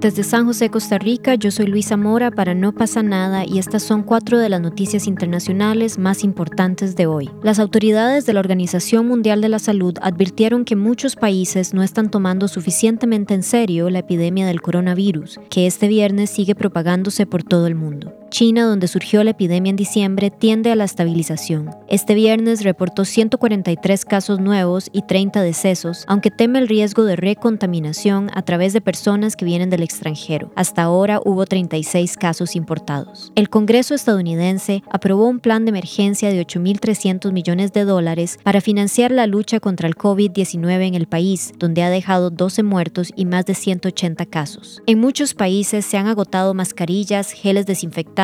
Desde San José, Costa Rica, yo soy Luisa Mora para No pasa nada y estas son cuatro de las noticias internacionales más importantes de hoy. Las autoridades de la Organización Mundial de la Salud advirtieron que muchos países no están tomando suficientemente en serio la epidemia del coronavirus, que este viernes sigue propagándose por todo el mundo. China, donde surgió la epidemia en diciembre, tiende a la estabilización. Este viernes reportó 143 casos nuevos y 30 decesos, aunque teme el riesgo de recontaminación a través de personas que vienen del extranjero. Hasta ahora hubo 36 casos importados. El Congreso estadounidense aprobó un plan de emergencia de 8.300 millones de dólares para financiar la lucha contra el COVID-19 en el país, donde ha dejado 12 muertos y más de 180 casos. En muchos países se han agotado mascarillas, geles desinfectantes,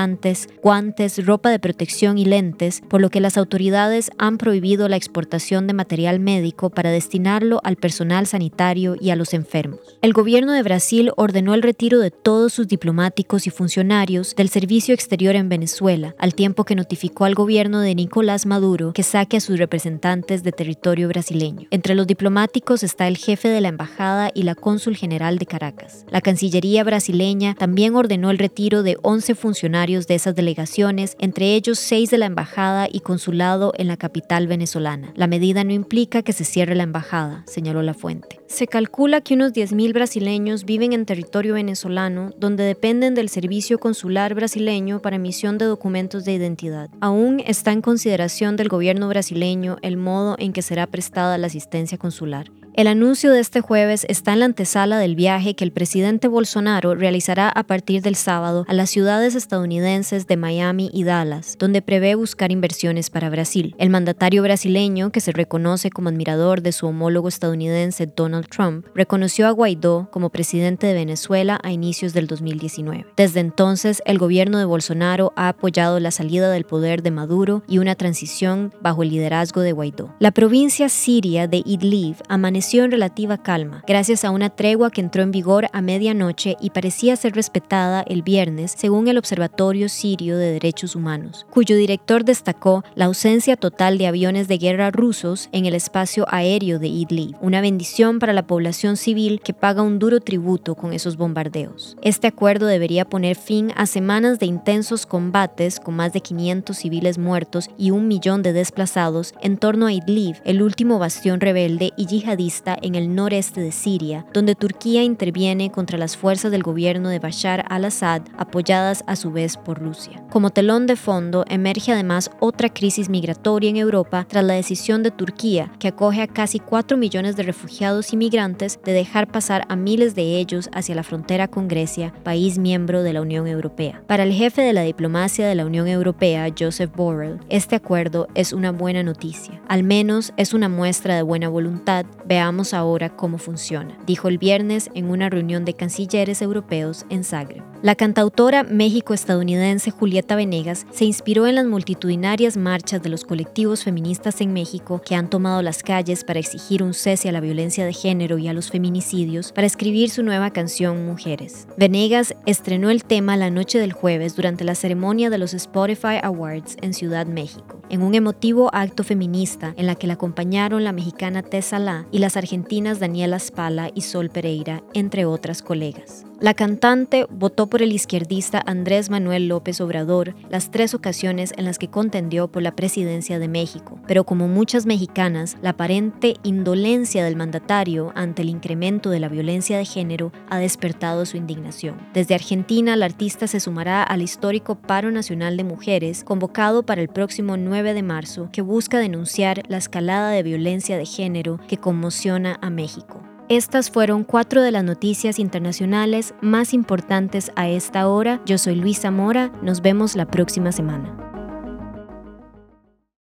guantes, ropa de protección y lentes, por lo que las autoridades han prohibido la exportación de material médico para destinarlo al personal sanitario y a los enfermos. El gobierno de Brasil ordenó el retiro de todos sus diplomáticos y funcionarios del servicio exterior en Venezuela, al tiempo que notificó al gobierno de Nicolás Maduro que saque a sus representantes de territorio brasileño. Entre los diplomáticos está el jefe de la embajada y la cónsul general de Caracas. La Cancillería brasileña también ordenó el retiro de 11 funcionarios de esas delegaciones, entre ellos seis de la embajada y consulado en la capital venezolana. La medida no implica que se cierre la embajada, señaló la fuente. Se calcula que unos 10.000 brasileños viven en territorio venezolano, donde dependen del servicio consular brasileño para emisión de documentos de identidad. Aún está en consideración del gobierno brasileño el modo en que será prestada la asistencia consular. El anuncio de este jueves está en la antesala del viaje que el presidente Bolsonaro realizará a partir del sábado a las ciudades estadounidenses de Miami y Dallas, donde prevé buscar inversiones para Brasil. El mandatario brasileño, que se reconoce como admirador de su homólogo estadounidense Donald Trump, reconoció a Guaidó como presidente de Venezuela a inicios del 2019. Desde entonces, el gobierno de Bolsonaro ha apoyado la salida del poder de Maduro y una transición bajo el liderazgo de Guaidó. La provincia siria de Idlib amaneció en relativa calma, gracias a una tregua que entró en vigor a medianoche y parecía ser respetada el viernes, según el Observatorio Sirio de Derechos Humanos, cuyo director destacó la ausencia total de aviones de guerra rusos en el espacio aéreo de Idlib, una bendición para la población civil que paga un duro tributo con esos bombardeos. Este acuerdo debería poner fin a semanas de intensos combates con más de 500 civiles muertos y un millón de desplazados en torno a Idlib, el último bastión rebelde y yihadista en el noreste de Siria, donde Turquía interviene contra las fuerzas del gobierno de Bashar al-Assad, apoyadas a su vez por Rusia. Como telón de fondo, emerge además otra crisis migratoria en Europa tras la decisión de Turquía, que acoge a casi 4 millones de refugiados y migrantes, de dejar pasar a miles de ellos hacia la frontera con Grecia, país miembro de la Unión Europea. Para el jefe de la diplomacia de la Unión Europea, Joseph Borrell, este acuerdo es una buena noticia. Al menos es una muestra de buena voluntad. Veamos ahora cómo funciona, dijo el viernes en una reunión de cancilleres europeos en Zagreb. La cantautora méxico-estadounidense Julieta Venegas se inspiró en las multitudinarias marchas de los colectivos feministas en México que han tomado las calles para exigir un cese a la violencia de género y a los feminicidios para escribir su nueva canción Mujeres. Venegas estrenó el tema la noche del jueves durante la ceremonia de los Spotify Awards en Ciudad México, en un emotivo acto feminista en la que la acompañaron la mexicana Tessa La y las argentinas Daniela Spala y Sol Pereira, entre otras colegas. La cantante votó por el izquierdista Andrés Manuel López Obrador las tres ocasiones en las que contendió por la presidencia de México, pero como muchas mexicanas, la aparente indolencia del mandatario ante el incremento de la violencia de género ha despertado su indignación. Desde Argentina, la artista se sumará al histórico Paro Nacional de Mujeres convocado para el próximo 9 de marzo, que busca denunciar la escalada de violencia de género que conmociona a México. Estas fueron cuatro de las noticias internacionales más importantes a esta hora. Yo soy Luisa Mora, nos vemos la próxima semana.